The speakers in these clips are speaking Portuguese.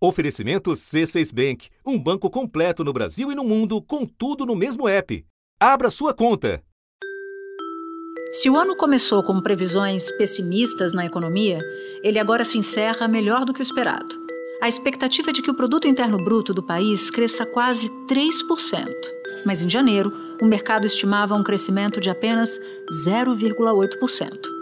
Oferecimento C6 Bank, um banco completo no Brasil e no mundo, com tudo no mesmo app. Abra sua conta. Se o ano começou com previsões pessimistas na economia, ele agora se encerra melhor do que o esperado. A expectativa é de que o produto interno bruto do país cresça quase 3%, mas em janeiro, o mercado estimava um crescimento de apenas 0,8%.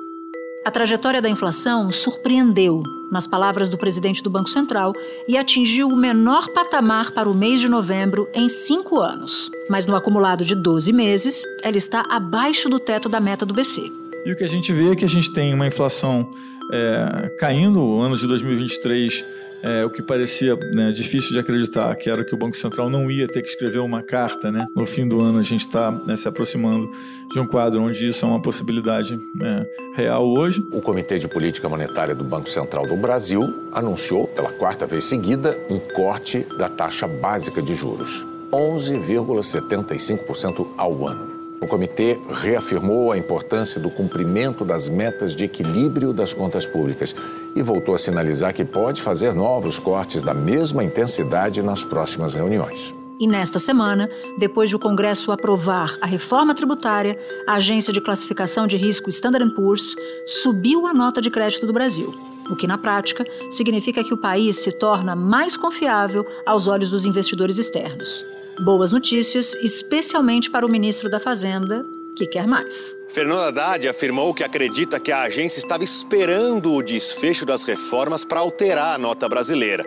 A trajetória da inflação surpreendeu, nas palavras do presidente do Banco Central, e atingiu o menor patamar para o mês de novembro em cinco anos. Mas no acumulado de 12 meses, ela está abaixo do teto da meta do BC. E o que a gente vê é que a gente tem uma inflação é, caindo, o ano de 2023 é, o que parecia né, difícil de acreditar, que era que o Banco Central não ia ter que escrever uma carta. Né? No fim do ano, a gente está né, se aproximando de um quadro onde isso é uma possibilidade né, real hoje. O Comitê de Política Monetária do Banco Central do Brasil anunciou, pela quarta vez seguida, um corte da taxa básica de juros, 11,75% ao ano. O comitê reafirmou a importância do cumprimento das metas de equilíbrio das contas públicas e voltou a sinalizar que pode fazer novos cortes da mesma intensidade nas próximas reuniões. E nesta semana, depois de o Congresso aprovar a reforma tributária, a agência de classificação de risco Standard Poor's subiu a nota de crédito do Brasil, o que na prática significa que o país se torna mais confiável aos olhos dos investidores externos. Boas notícias, especialmente para o ministro da Fazenda, que quer mais. Fernando Haddad afirmou que acredita que a agência estava esperando o desfecho das reformas para alterar a nota brasileira.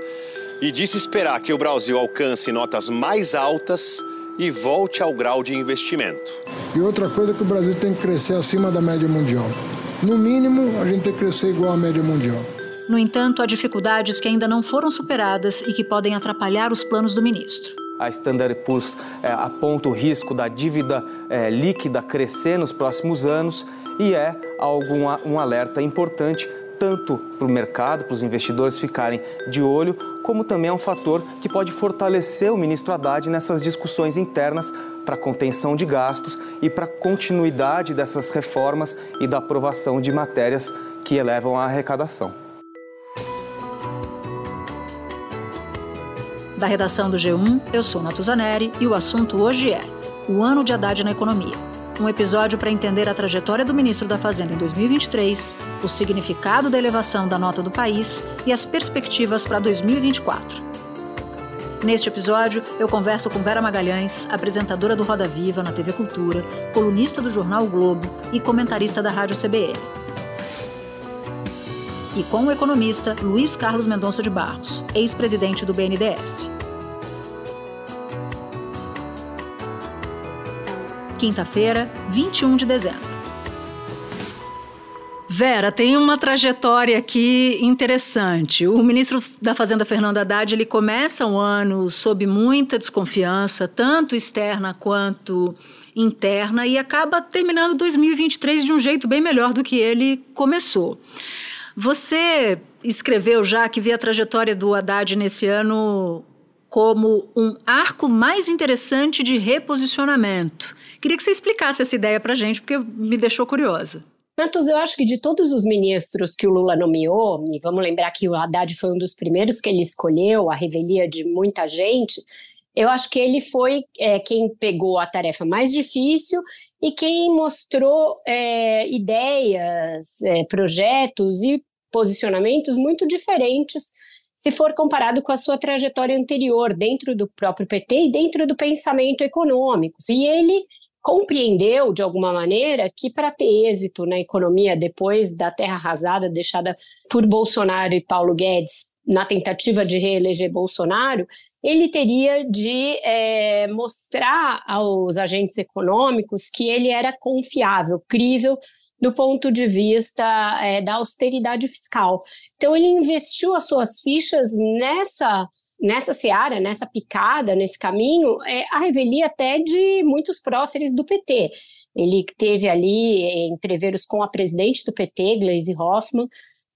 E disse esperar que o Brasil alcance notas mais altas e volte ao grau de investimento. E outra coisa é que o Brasil tem que crescer acima da média mundial. No mínimo, a gente tem que crescer igual à média mundial. No entanto, há dificuldades que ainda não foram superadas e que podem atrapalhar os planos do ministro. A Standard Poor's é, aponta o risco da dívida é, líquida crescer nos próximos anos e é algum, um alerta importante tanto para o mercado, para os investidores ficarem de olho, como também é um fator que pode fortalecer o ministro Haddad nessas discussões internas para contenção de gastos e para continuidade dessas reformas e da aprovação de matérias que elevam a arrecadação. Da redação do G1, eu sou Natuzaneri e o assunto hoje é o ano de Haddad na economia. Um episódio para entender a trajetória do ministro da Fazenda em 2023, o significado da elevação da nota do país e as perspectivas para 2024. Neste episódio, eu converso com Vera Magalhães, apresentadora do Roda Viva na TV Cultura, colunista do jornal o Globo e comentarista da Rádio CBN e com o economista Luiz Carlos Mendonça de Barros, ex-presidente do BNDES. Quinta-feira, 21 de dezembro. Vera, tem uma trajetória aqui interessante. O ministro da Fazenda, Fernando Haddad, ele começa o ano sob muita desconfiança, tanto externa quanto interna, e acaba terminando 2023 de um jeito bem melhor do que ele começou. Você escreveu já que vê a trajetória do Haddad nesse ano como um arco mais interessante de reposicionamento. Queria que você explicasse essa ideia para a gente, porque me deixou curiosa. Santos, eu acho que de todos os ministros que o Lula nomeou, e vamos lembrar que o Haddad foi um dos primeiros que ele escolheu, a revelia de muita gente, eu acho que ele foi é, quem pegou a tarefa mais difícil e quem mostrou é, ideias, é, projetos e posicionamentos muito diferentes se for comparado com a sua trajetória anterior dentro do próprio PT e dentro do pensamento econômico. E ele compreendeu, de alguma maneira, que para ter êxito na economia depois da terra arrasada deixada por Bolsonaro e Paulo Guedes na tentativa de reeleger Bolsonaro, ele teria de é, mostrar aos agentes econômicos que ele era confiável, crível do ponto de vista é, da austeridade fiscal. Então, ele investiu as suas fichas nessa nessa seara, nessa picada, nesse caminho, é, a revelia até de muitos próceres do PT. Ele teve ali entreveros com a presidente do PT, Gleisi Hoffmann,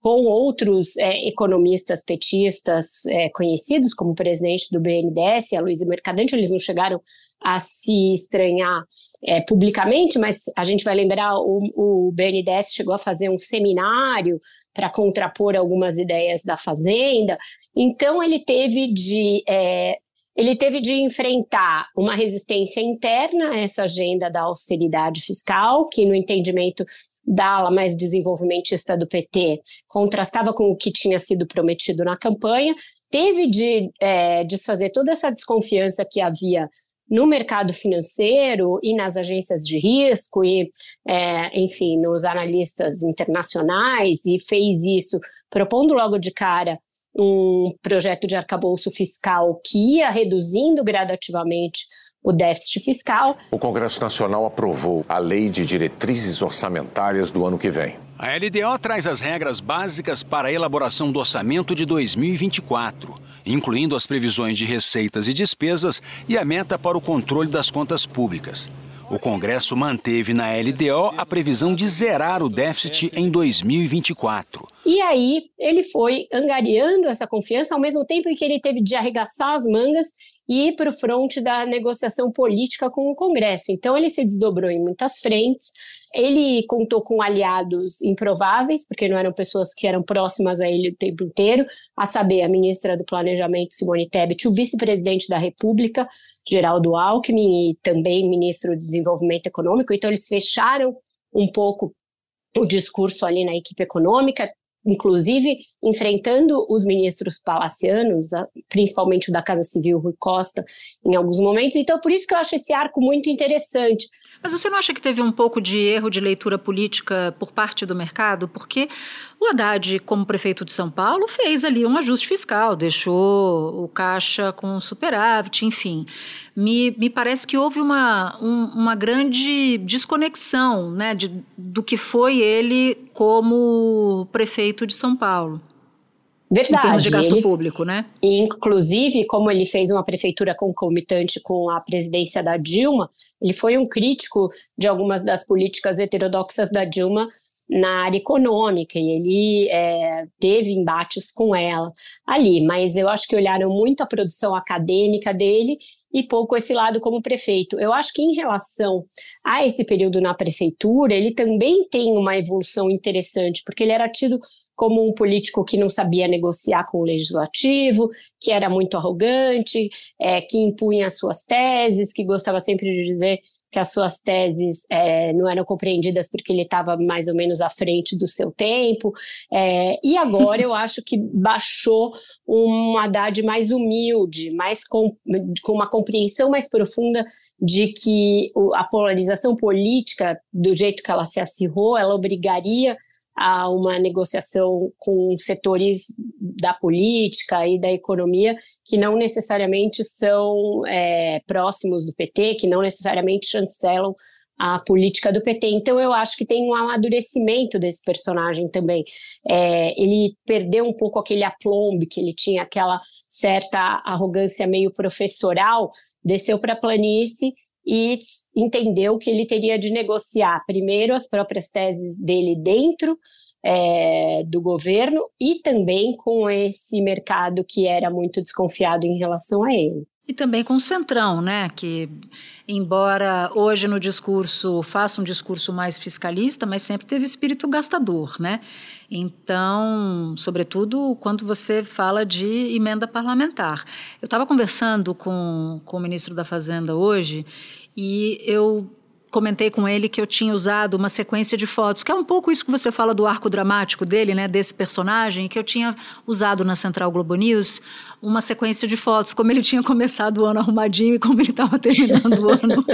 com outros é, economistas petistas é, conhecidos, como o presidente do BNDES, a Luísa Mercadante, eles não chegaram a se estranhar é, publicamente, mas a gente vai lembrar, o, o BNDES chegou a fazer um seminário para contrapor algumas ideias da Fazenda, então ele teve de é, ele teve de enfrentar uma resistência interna a essa agenda da austeridade fiscal, que no entendimento da ala mais desenvolvimentista do PT contrastava com o que tinha sido prometido na campanha, teve de é, desfazer toda essa desconfiança que havia no mercado financeiro e nas agências de risco e, é, enfim, nos analistas internacionais e fez isso propondo logo de cara um projeto de arcabouço fiscal que ia reduzindo gradativamente o déficit fiscal. O Congresso Nacional aprovou a Lei de Diretrizes Orçamentárias do ano que vem. A LDO traz as regras básicas para a elaboração do orçamento de 2024, incluindo as previsões de receitas e despesas e a meta para o controle das contas públicas. O Congresso manteve na LDO a previsão de zerar o déficit em 2024. E aí ele foi angariando essa confiança ao mesmo tempo em que ele teve de arregaçar as mangas e ir para o fronte da negociação política com o Congresso. Então ele se desdobrou em muitas frentes. Ele contou com aliados improváveis, porque não eram pessoas que eram próximas a ele o tempo inteiro, a saber, a ministra do Planejamento, Simone Tebet, o vice-presidente da República, Geraldo Alckmin, e também ministro do Desenvolvimento Econômico. Então, eles fecharam um pouco o discurso ali na equipe econômica, inclusive enfrentando os ministros palacianos, principalmente o da Casa Civil, Rui Costa, em alguns momentos. Então, por isso que eu acho esse arco muito interessante. Mas você não acha que teve um pouco de erro de leitura política por parte do mercado? Porque o Haddad, como prefeito de São Paulo, fez ali um ajuste fiscal, deixou o caixa com superávit, enfim. Me, me parece que houve uma, um, uma grande desconexão né, de, do que foi ele como prefeito de São Paulo. Verdade. Em termos de gasto ele, público, né? Inclusive, como ele fez uma prefeitura concomitante com a presidência da Dilma, ele foi um crítico de algumas das políticas heterodoxas da Dilma na área econômica e ele é, teve embates com ela ali, mas eu acho que olharam muito a produção acadêmica dele e pouco esse lado como prefeito. Eu acho que em relação a esse período na prefeitura, ele também tem uma evolução interessante, porque ele era tido como um político que não sabia negociar com o legislativo, que era muito arrogante, é, que impunha as suas teses, que gostava sempre de dizer que as suas teses é, não eram compreendidas porque ele estava mais ou menos à frente do seu tempo. É, e agora eu acho que baixou um Haddad mais humilde, mais com, com uma compreensão mais profunda de que a polarização política, do jeito que ela se acirrou, ela obrigaria a uma negociação com setores da política e da economia que não necessariamente são é, próximos do PT, que não necessariamente chancelam a política do PT. Então, eu acho que tem um amadurecimento desse personagem também. É, ele perdeu um pouco aquele aplombe que ele tinha, aquela certa arrogância meio professoral, desceu para a planície e entendeu que ele teria de negociar primeiro as próprias teses dele dentro é, do governo e também com esse mercado que era muito desconfiado em relação a ele. E também com o Centrão, né? Que, embora hoje no discurso faça um discurso mais fiscalista, mas sempre teve espírito gastador, né? Então, sobretudo quando você fala de emenda parlamentar. Eu estava conversando com, com o ministro da Fazenda hoje e eu comentei com ele que eu tinha usado uma sequência de fotos, que é um pouco isso que você fala do arco dramático dele, né, desse personagem, que eu tinha usado na Central Globo News, uma sequência de fotos, como ele tinha começado o ano arrumadinho e como ele estava terminando o ano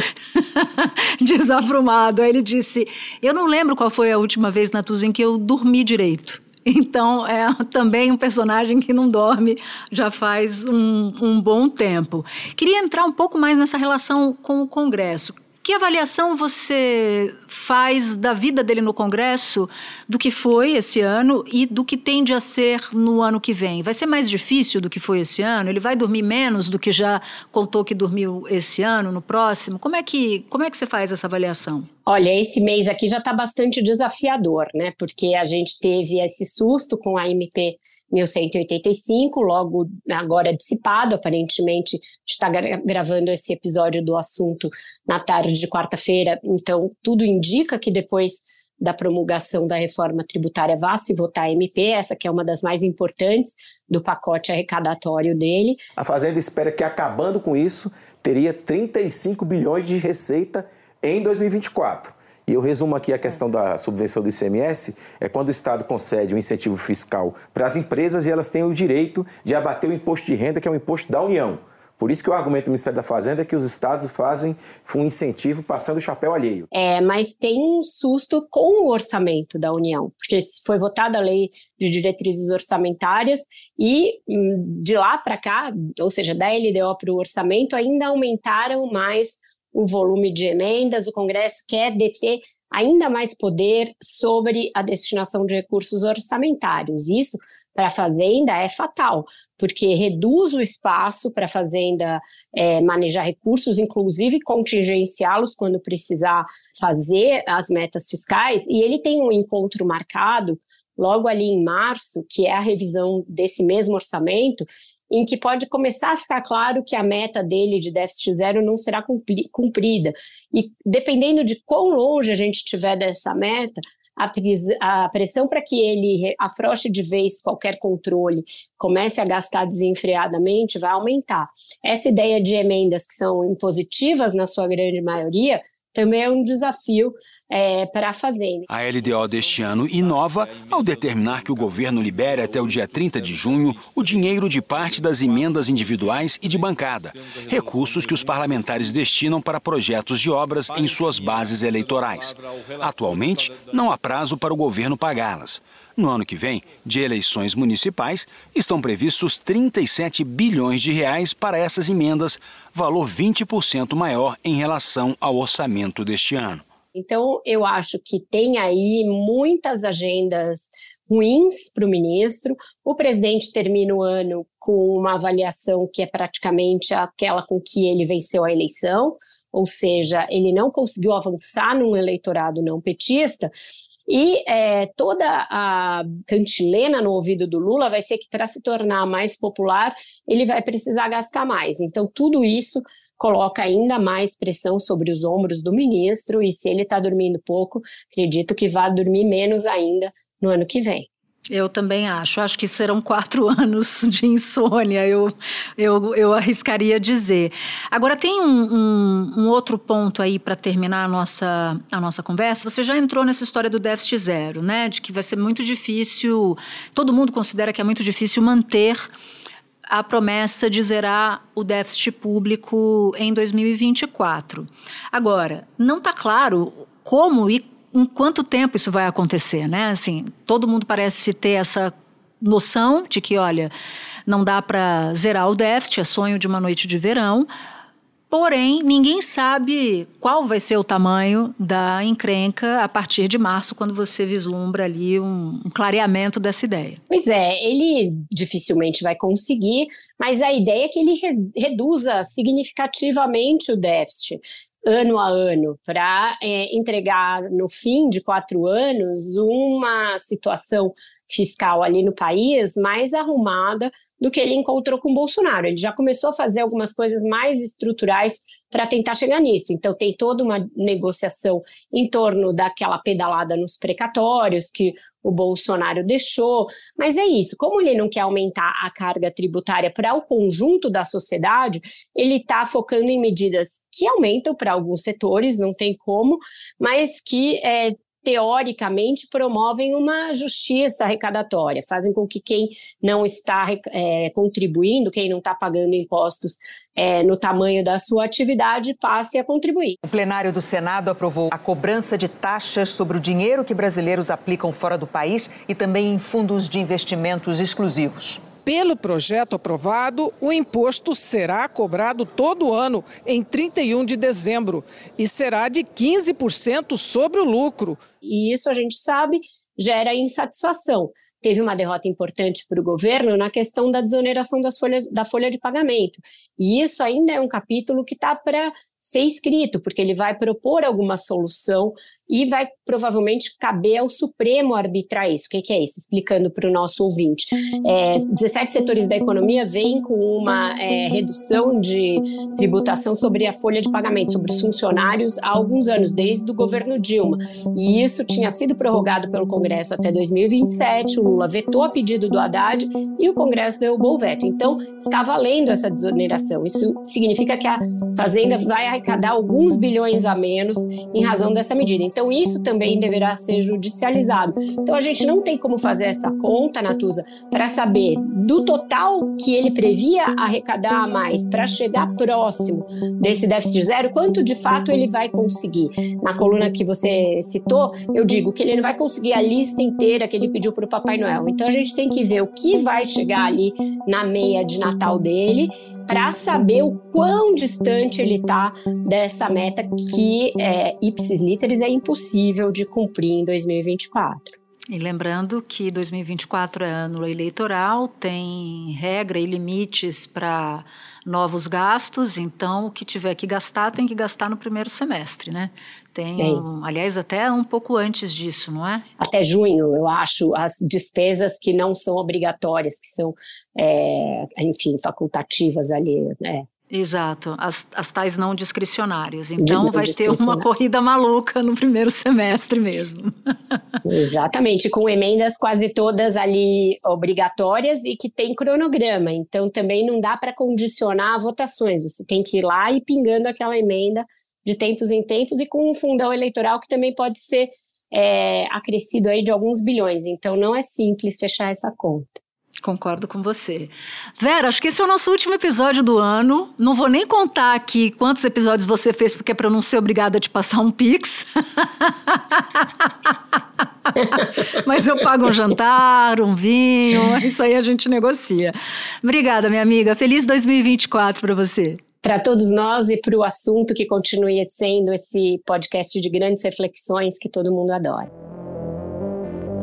desaprumado. Aí ele disse: Eu não lembro qual foi a última vez, Natuz, em que eu dormi direito. Então, é também um personagem que não dorme já faz um, um bom tempo. Queria entrar um pouco mais nessa relação com o Congresso Que avaliação você faz da vida dele no Congresso, do que foi esse ano e do que tende a ser no ano que vem? Vai ser mais difícil do que foi esse ano? Ele vai dormir menos do que já contou que dormiu esse ano, no próximo? Como é que, como é que você faz essa avaliação? Olha, esse mês aqui já está bastante desafiador, né? Porque a gente teve esse susto com a MP 1185, logo agora dissipado, aparentemente está gravando esse episódio do assunto na tarde de quarta-feira, então tudo indica que depois da promulgação da reforma tributária vá se votar a MP, essa que é uma das mais importantes do pacote arrecadatório dele. A Fazenda espera que acabando com isso, teria 35 bilhões de receita em 2024. E eu resumo aqui a questão da subvenção do ICMS, é quando o Estado concede um incentivo fiscal para as empresas e elas têm o direito de abater o imposto de renda, que é um imposto da União. Por isso que o argumento do Ministério da Fazenda é que os estados fazem um incentivo passando o chapéu alheio. É, mas tem um susto com o orçamento da União, porque foi votada a lei de diretrizes orçamentárias e hum, de lá para cá, ou seja, da LDO para o orçamento, ainda aumentaram mais o volume de emendas, o Congresso quer deter ainda mais poder sobre a destinação de recursos orçamentários. Isso, para a Fazenda, é fatal, porque reduz o espaço para a Fazenda é, manejar recursos, inclusive contingenciá-los quando precisar fazer as metas fiscais, e ele tem um encontro marcado logo ali em março, que é a revisão desse mesmo orçamento, em que pode começar a ficar claro que a meta dele de déficit zero não será cumprida. E dependendo de quão longe a gente estiver dessa meta, a, pressão para que ele afrouxe de vez qualquer controle, comece a gastar desenfreadamente, vai aumentar. Essa ideia de emendas que são impositivas, na sua grande maioria, também é um desafio é, para a Fazenda. A LDO deste ano inova ao determinar que o governo libere até o dia 30 de junho o dinheiro de parte das emendas individuais e de bancada, recursos que os parlamentares destinam para projetos de obras em suas bases eleitorais. Atualmente, não há prazo para o governo pagá-las. No ano que vem, de eleições municipais, estão previstos 37 bilhões de reais para essas emendas, valor 20% maior em relação ao orçamento deste ano. Então, eu acho que tem aí muitas agendas ruins para o ministro. O presidente termina o ano com uma avaliação que é praticamente aquela com que ele venceu a eleição, ou seja, ele não conseguiu avançar num eleitorado não petista. E é, toda a cantilena no ouvido do Lula vai ser que, para se tornar mais popular, ele vai precisar gastar mais. Então, tudo isso coloca ainda mais pressão sobre os ombros do ministro, e se ele está dormindo pouco, acredito que vai dormir menos ainda no ano que vem. Eu também acho. Acho que serão quatro anos de insônia, eu, eu, eu arriscaria dizer. Agora, tem um, um, um outro ponto aí para terminar a nossa, a nossa conversa. Você já entrou nessa história do déficit zero, né? De que vai ser muito difícil. Todo mundo considera que é muito difícil manter a promessa de zerar o déficit público em 2024. Agora, não está claro como e em quanto tempo isso vai acontecer, né? Assim, todo mundo parece ter essa noção de que, olha, não dá para zerar o déficit, é sonho de uma noite de verão. Porém, ninguém sabe qual vai ser o tamanho da encrenca a partir de março, quando você vislumbra ali um, um, clareamento dessa ideia. Pois é, ele dificilmente vai conseguir, mas a ideia é que ele reduza significativamente o déficit ano a ano, para é, entregar no fim de quatro anos uma situação fiscal ali no país mais arrumada do que ele encontrou com o Bolsonaro. Ele já começou a fazer algumas coisas mais estruturais para tentar chegar nisso. Então, tem toda uma negociação em torno daquela pedalada nos precatórios que o Bolsonaro deixou. Mas é isso, como ele não quer aumentar a carga tributária para o conjunto da sociedade, ele está focando em medidas que aumentam para alguns setores, não tem como, mas que é, teoricamente, promovem uma justiça arrecadatória, fazem com que quem não está é, contribuindo, quem não está pagando impostos é, no tamanho da sua atividade, passe a contribuir. O plenário do Senado aprovou a cobrança de taxas sobre o dinheiro que brasileiros aplicam fora do país e também em fundos de investimentos exclusivos. Pelo projeto aprovado, o imposto será cobrado todo ano em 31 de dezembro e será de 15% sobre o lucro. E isso a gente sabe gera insatisfação. Teve uma derrota importante para o governo na questão da desoneração das folhas, da folha de pagamento. E isso ainda é um capítulo que está para ser escrito, porque ele vai propor alguma solução e vai provavelmente caber ao Supremo arbitrar isso. O que, que é isso? Explicando para o nosso ouvinte. É, 17 setores da economia vêm com uma é, redução de tributação sobre a folha de pagamento, sobre os funcionários há alguns anos, desde o governo Dilma. E isso tinha sido prorrogado pelo Congresso até 2027. O Lula vetou a pedido do Haddad e o Congresso derrubou o veto. Então, está valendo essa desoneração. Isso significa que a Fazenda vai arrecadar alguns bilhões a menos em razão dessa medida. Então, isso também deverá ser judicializado. Então, a gente não tem como fazer essa conta, Natuza, para saber do total que ele previa arrecadar a mais para chegar próximo desse déficit zero, quanto de fato ele vai conseguir. Na coluna que você citou, eu digo que ele não vai conseguir a lista inteira que ele pediu para o Papai Noel. Então, a gente tem que ver o que vai chegar ali na meia de Natal dele para saber o quão distante ele está dessa meta que, é, ipsis literis, é impossível de cumprir em 2024. E lembrando que 2024 é ano eleitoral, tem regra e limites para novos gastos, então o que tiver que gastar tem que gastar no primeiro semestre, né? Tem, é aliás, até um pouco antes disso, não é? Até junho, eu acho, as despesas que não são obrigatórias, que são, é, enfim, facultativas ali, né? Exato, as, as tais não discricionárias. Então de, vai ter uma corrida maluca no primeiro semestre mesmo. Exatamente, com emendas quase todas ali obrigatórias e que tem cronograma. Então também não dá para condicionar votações. Você tem que ir lá e pingando aquela emenda de tempos em tempos e com um fundão eleitoral que também pode ser é, acrescido aí de alguns bilhões. Então não é simples fechar essa conta. Concordo com você. Vera, acho que esse é o nosso último episódio do ano. Não vou nem contar aqui quantos episódios você fez, porque é para não ser obrigada a te passar um pix. Mas eu pago um jantar, um vinho, isso aí a gente negocia. Obrigada, minha amiga. Feliz 2024 para você para todos nós e para o assunto que continue sendo esse podcast de grandes reflexões que todo mundo adora.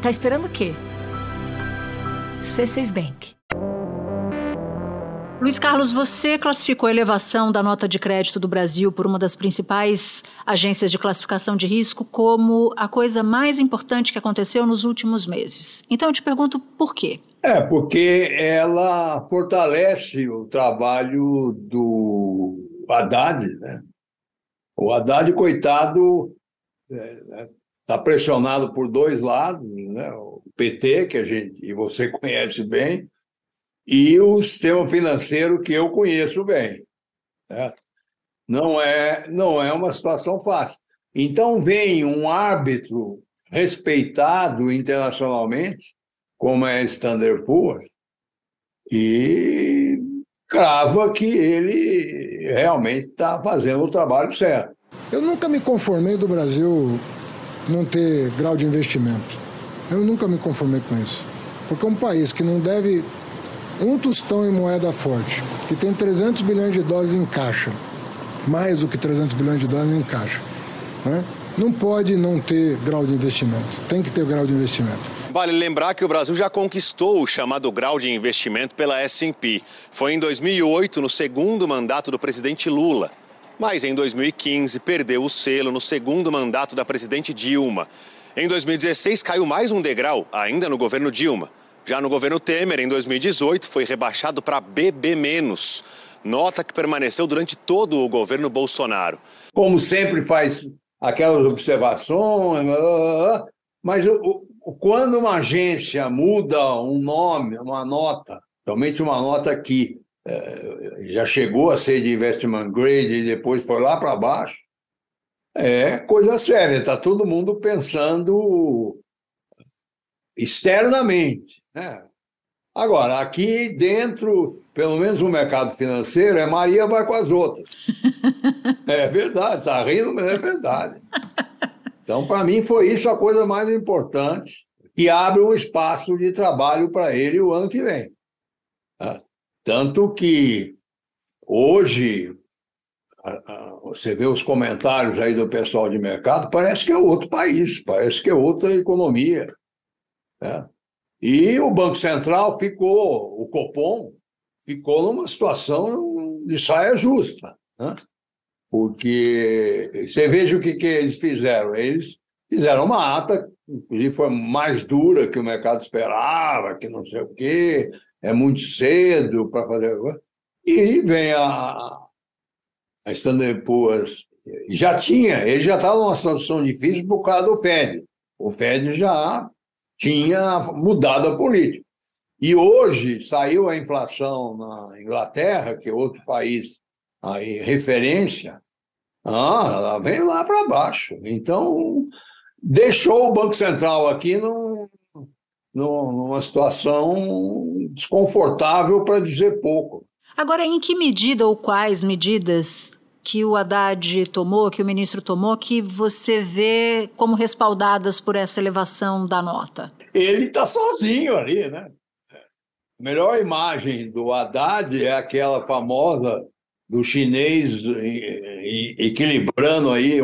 Tá esperando o quê? C6 Bank. Luiz Carlos, você classificou a elevação da nota de crédito do Brasil por uma das principais agências de classificação de risco como a coisa mais importante que aconteceu nos últimos meses. Então eu te pergunto por quê? É, porque ela fortalece o trabalho do Haddad, né? O Haddad, coitado, é, está pressionado por dois lados, né? o PT, que a gente e você conhece bem, e o sistema financeiro que eu conheço bem. Né? Não, é, não é uma situação fácil. Então vem um árbitro respeitado internacionalmente, como é Standard Poor's, e crava que ele realmente está fazendo o trabalho certo. Eu nunca me conformei do Brasil não ter grau de investimento. Eu nunca me conformei com isso. Porque um país que não deve um tostão em moeda forte, que tem 300 bilhões de dólares em caixa, mais do que 300 bilhões de dólares em caixa, né? não pode não ter grau de investimento. Tem que ter grau de investimento. Vale lembrar que o Brasil já conquistou o chamado grau de investimento pela S&P. Foi em 2008, no segundo mandato do presidente Lula mas em 2015 perdeu o selo no segundo mandato da presidente Dilma. Em 2016 caiu mais um degrau, ainda no governo Dilma. Já no governo Temer, em 2018, foi rebaixado para BB-, nota que permaneceu durante todo o governo Bolsonaro. Como sempre faz aquelas observações, mas quando uma agência muda um nome, uma nota, somente uma nota que já chegou a ser de investment grade e depois foi lá para baixo, é coisa séria. Está todo mundo pensando externamente. Né? Agora, aqui dentro, pelo menos no mercado financeiro, é Maria vai com as outras. é verdade, está rindo, mas é verdade. Então, para mim, foi isso a coisa mais importante e abre um espaço de trabalho para ele o ano que vem. Tanto que hoje você vê os comentários aí do pessoal de mercado, parece que é outro país, parece que é outra economia. Né? E o Banco Central ficou, o Copom, ficou numa situação de saia justa. Né? Porque você veja o que, que eles fizeram. Eles fizeram uma ata, inclusive foi mais dura que o mercado esperava, que não sei o quê, é muito cedo para fazer. E vem a, a Standard Poor's já tinha, ele já estava numa situação difícil por causa do Fed. O Fed já tinha mudado a política. E hoje saiu a inflação na Inglaterra, que é outro país aí, referência, ah, ela vem lá para baixo. Então, deixou o Banco Central aqui num, numa situação desconfortável, para dizer pouco. Agora, em que medida ou quais medidas que o Haddad tomou, que o ministro tomou, que você vê como respaldadas por essa elevação da nota? Ele está sozinho ali, né? A melhor imagem do Haddad é aquela famosa do chinês equilibrando aí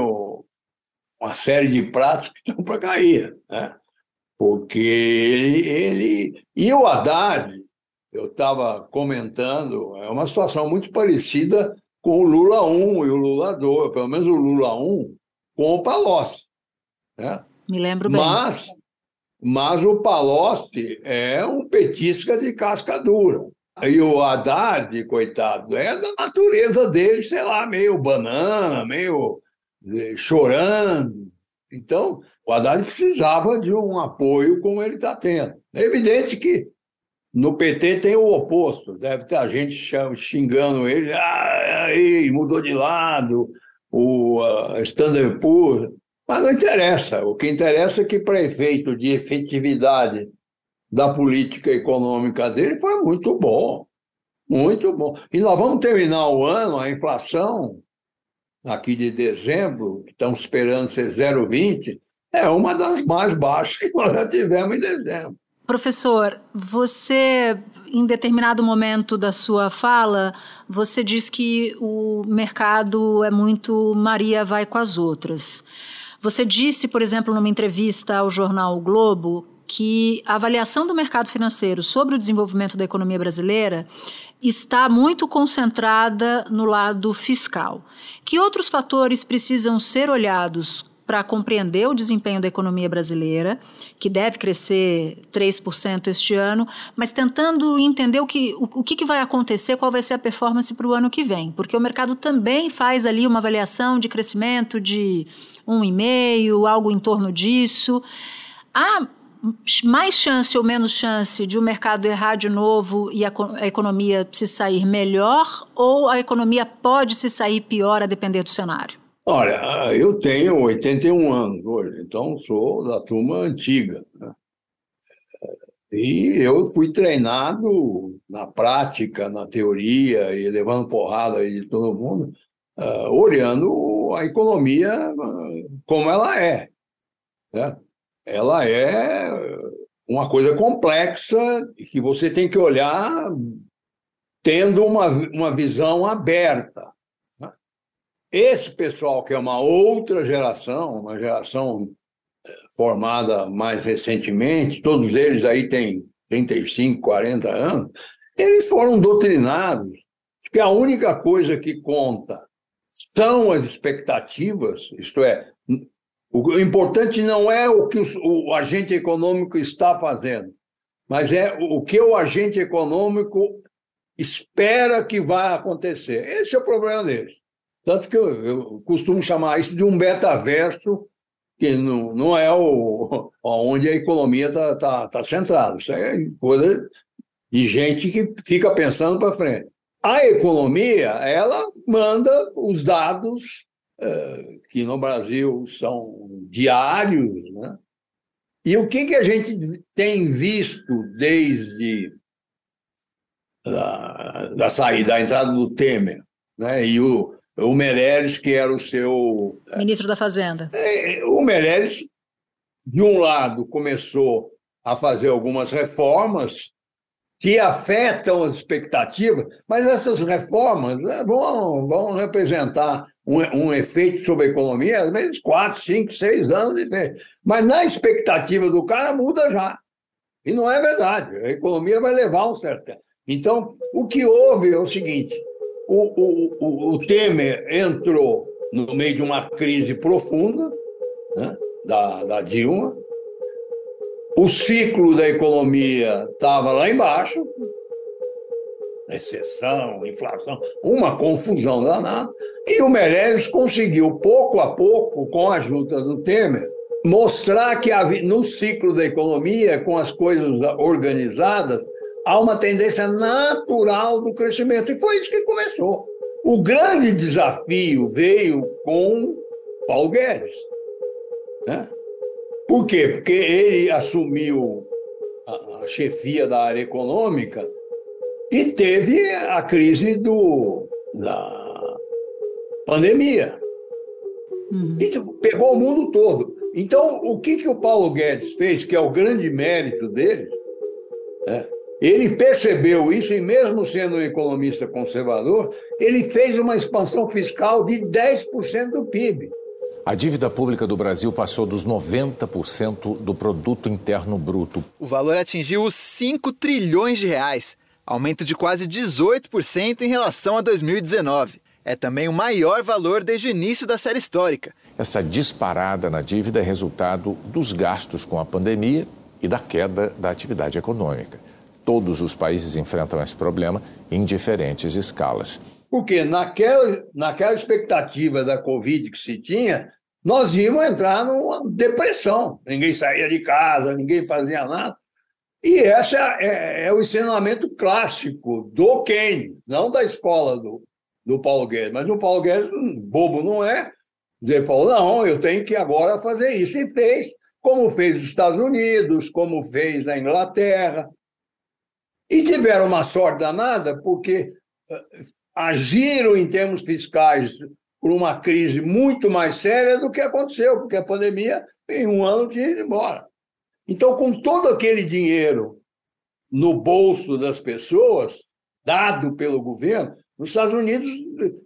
uma série de pratos que estão para cair, né? Porque ele, ele... E o Haddad, eu estava comentando, é uma situação muito parecida com o Lula 1 e o Lula 2, pelo menos o Lula 1, com o Palocci. Né? Me lembro bem. Mas, mas o Palocci é um petisca de casca dura. E o Haddad, coitado, é da natureza dele, sei lá, meio banana, meio chorando. Então, o Haddad precisava de um apoio como ele está tendo. É evidente que no PT tem o oposto, deve ter a gente xingando ele, ah, aí, mudou de lado, o uh, Standard Poor's, mas não interessa. O que interessa é que, para efeito de efetividade da política econômica dele, foi muito bom. Muito bom. E nós vamos terminar o ano, a inflação, aqui de dezembro, que estamos esperando ser 0,20, é uma das mais baixas que nós já tivemos em dezembro. Professor, você, em determinado momento da sua fala, você diz que o mercado é muito Maria vai com as outras. Você disse, por exemplo, numa entrevista ao jornal o Globo, que a avaliação do mercado financeiro sobre o desenvolvimento da economia brasileira está muito concentrada no lado fiscal. Que outros fatores precisam ser olhados para compreender o desempenho da economia brasileira, que deve crescer 3% este ano, mas tentando entender o que, o, o que, vai acontecer, qual vai ser a performance para o ano que vem. Porque o mercado também faz ali uma avaliação de crescimento de 1,5%, algo em torno disso. Há mais chance ou menos chance de o mercado errar de novo e a, a, economia se sair melhor ou a economia pode se sair pior a depender do cenário? Olha, eu tenho 81 anos hoje, então sou da turma antiga. Né? E eu fui treinado na prática, na teoria e levando porrada de todo mundo, uh, olhando a economia uh, como ela é. Né? Ela é uma coisa complexa que você tem que olhar tendo uma, uma visão aberta. Esse pessoal, que é uma outra geração, uma geração eh, formada mais recentemente, todos eles aí têm 35, 40 anos, eles foram doutrinados que a única coisa que conta são as expectativas, isto é, o importante não é o que o agente econômico está fazendo, mas é o que o agente econômico espera que vai acontecer. Esse é o problema deles. Tanto que eu, eu costumo chamar isso de um metaverso, que não, não é o, onde a economia está tá, tá centrada. Isso é coisa e gente que fica pensando para frente. A economia, ela manda os dados que no Brasil são diários, né? E o que, que a gente tem visto desde a, da saída, da entrada do Temer, né? E o, o Meirelles, que era o seu... Ministro da Fazenda. É, o Meirelles, de um lado, começou a fazer algumas reformas que afetam as expectativas, mas essas reformas né, vão, vão representar um, um, efeito sobre a economia, às vezes quatro, cinco, seis anos diferentes. Mas na expectativa do cara muda já. E não é verdade. A economia vai levar um certo tempo. Então, o que houve é o seguinte: o, o, o, o Temer entrou no meio de uma crise profunda né, da, da Dilma, o ciclo da economia estava lá embaixo, recessão, inflação, uma confusão danada. E o Meirelles conseguiu, pouco a pouco, com a ajuda do Temer, mostrar que no ciclo da economia, com as coisas organizadas, há uma tendência natural do crescimento. E foi isso que começou. O grande desafio veio com Paulo Guedes. Né? Por quê? Porque ele assumiu a, chefia da área econômica e teve a crise do, da pandemia. Uhum. E pegou o mundo todo. Então, o que, que o Paulo Guedes fez, que é o grande mérito dele, né? ele percebeu isso e, mesmo sendo um economista conservador, ele fez uma expansão fiscal de 10% do PIB. A dívida pública do Brasil passou dos 90% do produto interno bruto. O valor atingiu os 5 trilhões de reais, aumento de quase 18% em relação a 2019. É também o maior valor desde o início da série histórica. Essa disparada na dívida é resultado dos gastos com a pandemia e da queda da atividade econômica. Todos os países enfrentam esse problema em diferentes escalas. Porque naquela, naquela expectativa da Covid que se tinha, nós íamos entrar numa depressão. Ninguém saía de casa, ninguém fazia nada. E esse é, é, o ensinamento clássico do Keynes, não da escola do, do Paulo Guedes. Mas o Paulo Guedes, hum, bobo não é, ele falou: não, eu tenho que agora fazer isso. E fez, como fez nos Estados Unidos, como fez na Inglaterra. E tiveram uma sorte danada, porque eh, agiram em termos fiscais por uma crise muito mais séria do que aconteceu, porque a pandemia, em um ano, tinha ido embora. Então, com todo aquele dinheiro no bolso das pessoas, dado pelo governo, nos Estados Unidos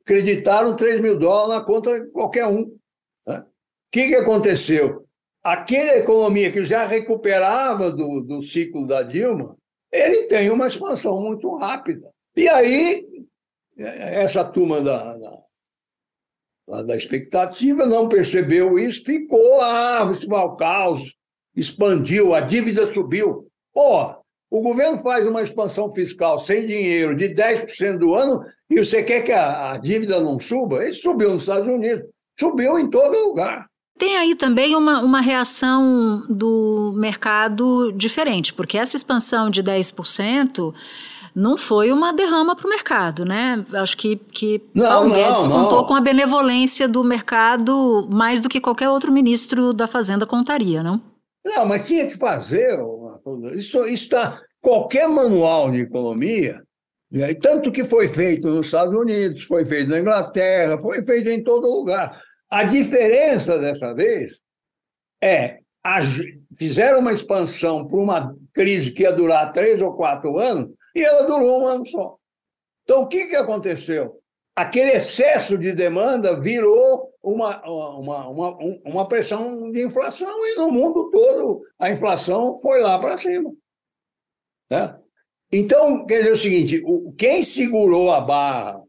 acreditaram 3 mil dólares na conta de qualquer um. Né? O que, que aconteceu? Aquela economia que já recuperava do, do ciclo da Dilma, ele tem uma expansão muito rápida. E aí essa turma da, da, da, expectativa não percebeu isso, ficou, ah, isso vai ao caos, expandiu, a dívida subiu. Pô, o governo faz uma expansão fiscal sem dinheiro de 10% do ano e você quer que a, a dívida não suba? Ele subiu nos Estados Unidos, subiu em todo lugar. Tem aí também uma, uma reação do mercado diferente, porque essa expansão de 10% não foi uma derrama para o mercado, né? Acho que, que não, Paulo Guedes não, contou com a benevolência do mercado mais do que qualquer outro ministro da Fazenda contaria, não? Não, mas tinha que fazer Isso está. Qualquer manual de economia, né, tanto que foi feito nos Estados Unidos, foi feito na Inglaterra, foi feito em todo lugar. A diferença dessa vez é fizeram uma expansão para uma crise que ia durar três ou quatro anos e ela durou um ano só. Então, o que, que aconteceu? Aquele excesso de demanda virou uma, uma, uma, uma pressão de inflação e no mundo todo a inflação foi lá para cima. Né? Então, quer dizer o seguinte: quem segurou a barra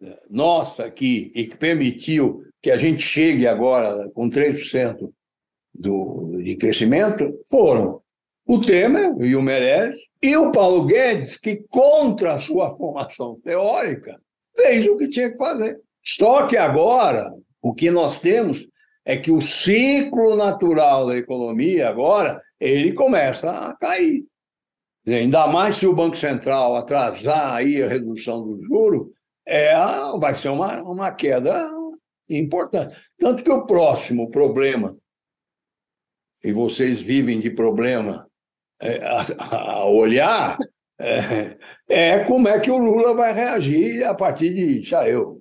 né, nossa aqui e que permitiu que a gente chegue agora com 3% do, de crescimento foram o Temer e o Meirelles e o Paulo Guedes, que contra a sua formação teórica, fez o que tinha que fazer. Só que agora, o que nós temos é que o ciclo natural da economia agora, ele começa a cair. Ainda mais se o Banco Central atrasar aí a redução do juro, é, vai ser uma, uma queda importante. Tanto que o próximo problema, e vocês vivem de problema a, a, olhar, é, é, como é que o Lula vai reagir a partir de, sei eu,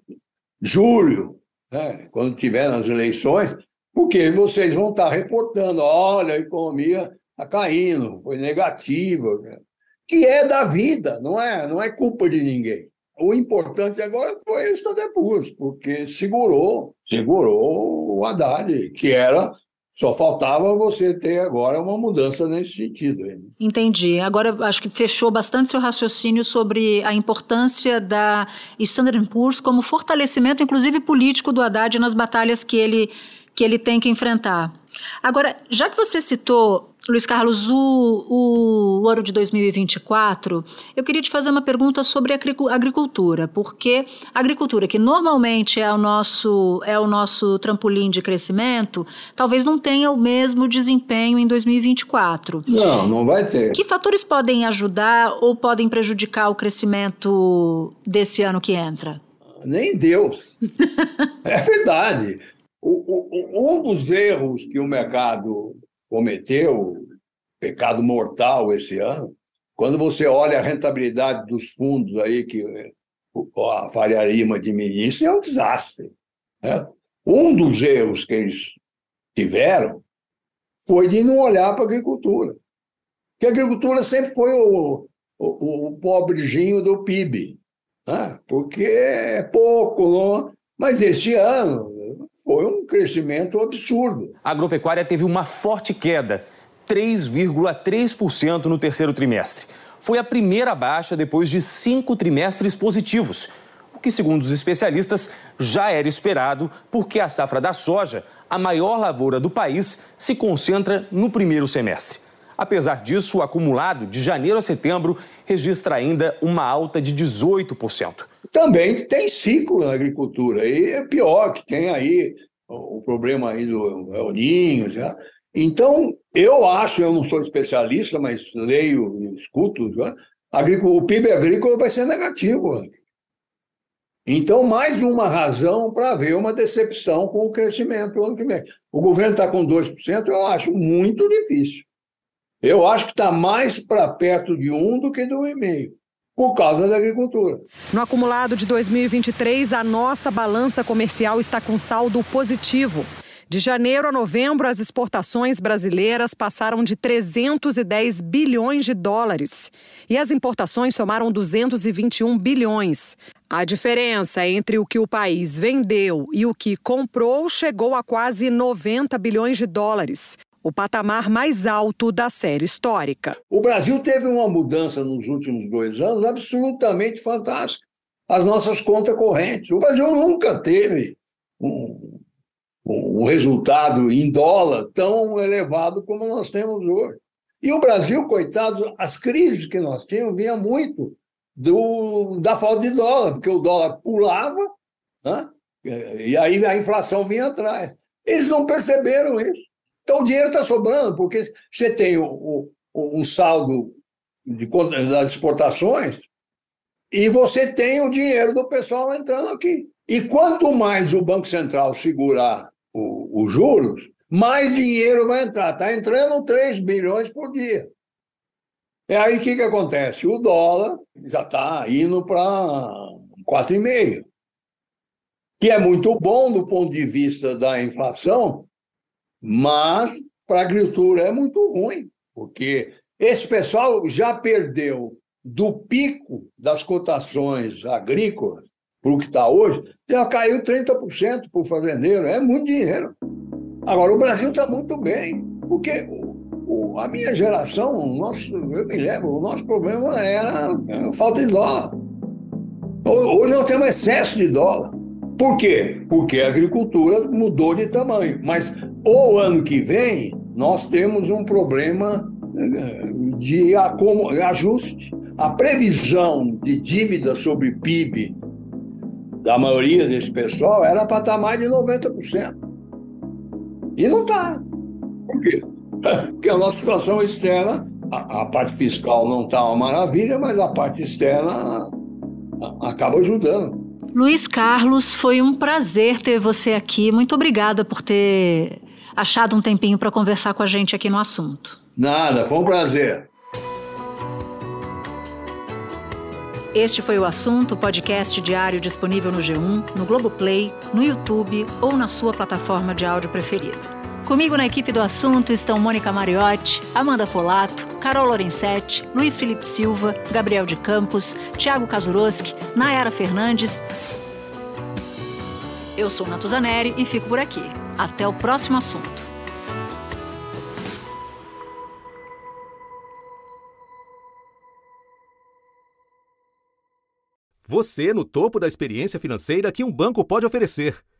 julho, né, quando tiver nas eleições, porque vocês vão estar reportando, olha, a economia está caindo, foi negativa, né? que é da vida, não é, não é culpa de ninguém. O importante agora foi esse Tadepus, porque segurou, segurou o Haddad, que era só faltava você ter agora uma mudança nesse sentido. Entendi. Agora acho que fechou bastante seu raciocínio sobre a importância da Standard Poor's como fortalecimento, inclusive político, do Haddad nas batalhas que ele, que ele tem que enfrentar. Agora, já que você citou Luiz Carlos, o, o, ano de 2024, eu queria te fazer uma pergunta sobre a agricultura, porque a agricultura, que normalmente é o nosso, é o nosso trampolim de crescimento, talvez não tenha o mesmo desempenho em 2024. Não, não vai ter. Que fatores podem ajudar ou podem prejudicar o crescimento desse ano que entra? Nem Deus. é verdade. O, o, um dos erros que o mercado cometeu pecado mortal esse ano. Quando você olha a rentabilidade dos fundos aí que a Faria Lima administra, é um desastre. Né? Um dos erros que eles tiveram foi de não olhar para a agricultura. Porque a agricultura sempre foi o, o, o pobrezinho do PIB, né? porque é pouco, não? mas esse ano foi um crescimento absurdo. A agropecuária teve uma forte queda, 3,3% no terceiro trimestre. Foi a primeira baixa depois de cinco trimestres positivos, o que, segundo os especialistas, já era esperado, porque a safra da soja, a maior lavoura do país, se concentra no primeiro semestre. Apesar disso, o acumulado de janeiro a setembro registra ainda uma alta de 18% também tem ciclo na agricultura. E é pior, que tem aí o problema aí do El Ninho. Já. Então, eu acho, eu não sou especialista, mas leio e escuto, já, o PIB agrícola vai ser negativo. Então, mais uma razão para haver uma decepção com o crescimento ano que vem. O governo está com 2%, eu acho muito difícil. Eu acho que está mais para perto de 1 do que do 1,5% por causa da agricultura. No acumulado de 2023, a nossa balança comercial está com saldo positivo. De janeiro a novembro, as exportações brasileiras passaram de 310 bilhões de dólares e as importações somaram 221 bilhões. A diferença entre o que o país vendeu e o que comprou chegou a quase 90 bilhões de dólares, o patamar mais alto da série histórica. O Brasil teve uma mudança nos últimos dois anos absolutamente fantástica. As nossas contas correntes. O Brasil nunca teve um, um resultado em dólar tão elevado como nós temos hoje. E o Brasil, coitado, as crises que nós tínhamos vinham muito do, da falta de dólar, porque o dólar pulava né? e aí a inflação vinha atrás. Eles não perceberam isso. Então o dinheiro está sobrando, porque você tem um, um saldo de, das exportações e você tem o dinheiro do pessoal entrando aqui. E quanto mais o Banco Central segurar os juros, mais dinheiro vai entrar. Está entrando 3 bilhões por dia. É aí que, que acontece? O dólar já está indo para 4,5, que é muito bom do ponto de vista da inflação, mas para a agricultura é muito ruim, porque esse pessoal já perdeu do pico das cotações agrícolas para o que está hoje, já caiu 30% para o fazendeiro, é muito dinheiro. Agora, o Brasil está muito bem, porque o, o, a minha geração, o nosso, eu me lembro, o nosso problema era falta de dólar. Hoje nós temos excesso de dólar. Por quê? Porque a agricultura mudou de tamanho. Mas o ano que vem, nós temos um problema eh, de ajuste. A previsão de dívida sobre PIB da maioria desse pessoal era para estar mais de 90%. E não está. Por quê? Porque a nossa situação externa a, a parte fiscal não está uma maravilha, mas a parte externa acaba ajudando. Luiz Carlos, foi um prazer ter você aqui. Muito obrigada por ter achado um tempinho para conversar com a gente aqui no assunto. Nada, foi um prazer. Este foi o assunto, podcast diário disponível no G1, no Globoplay, no YouTube ou na sua plataforma de áudio preferida. Comigo na equipe do assunto estão Mônica Mariotti, Amanda Polato, Carol Lorenzetti, Luiz Felipe Silva, Gabriel de Campos, Thiago Kazuroski, Nayara Fernandes. Eu sou Natuzaneri e fico por aqui. Até o próximo assunto. Você no topo da experiência financeira que um banco pode oferecer.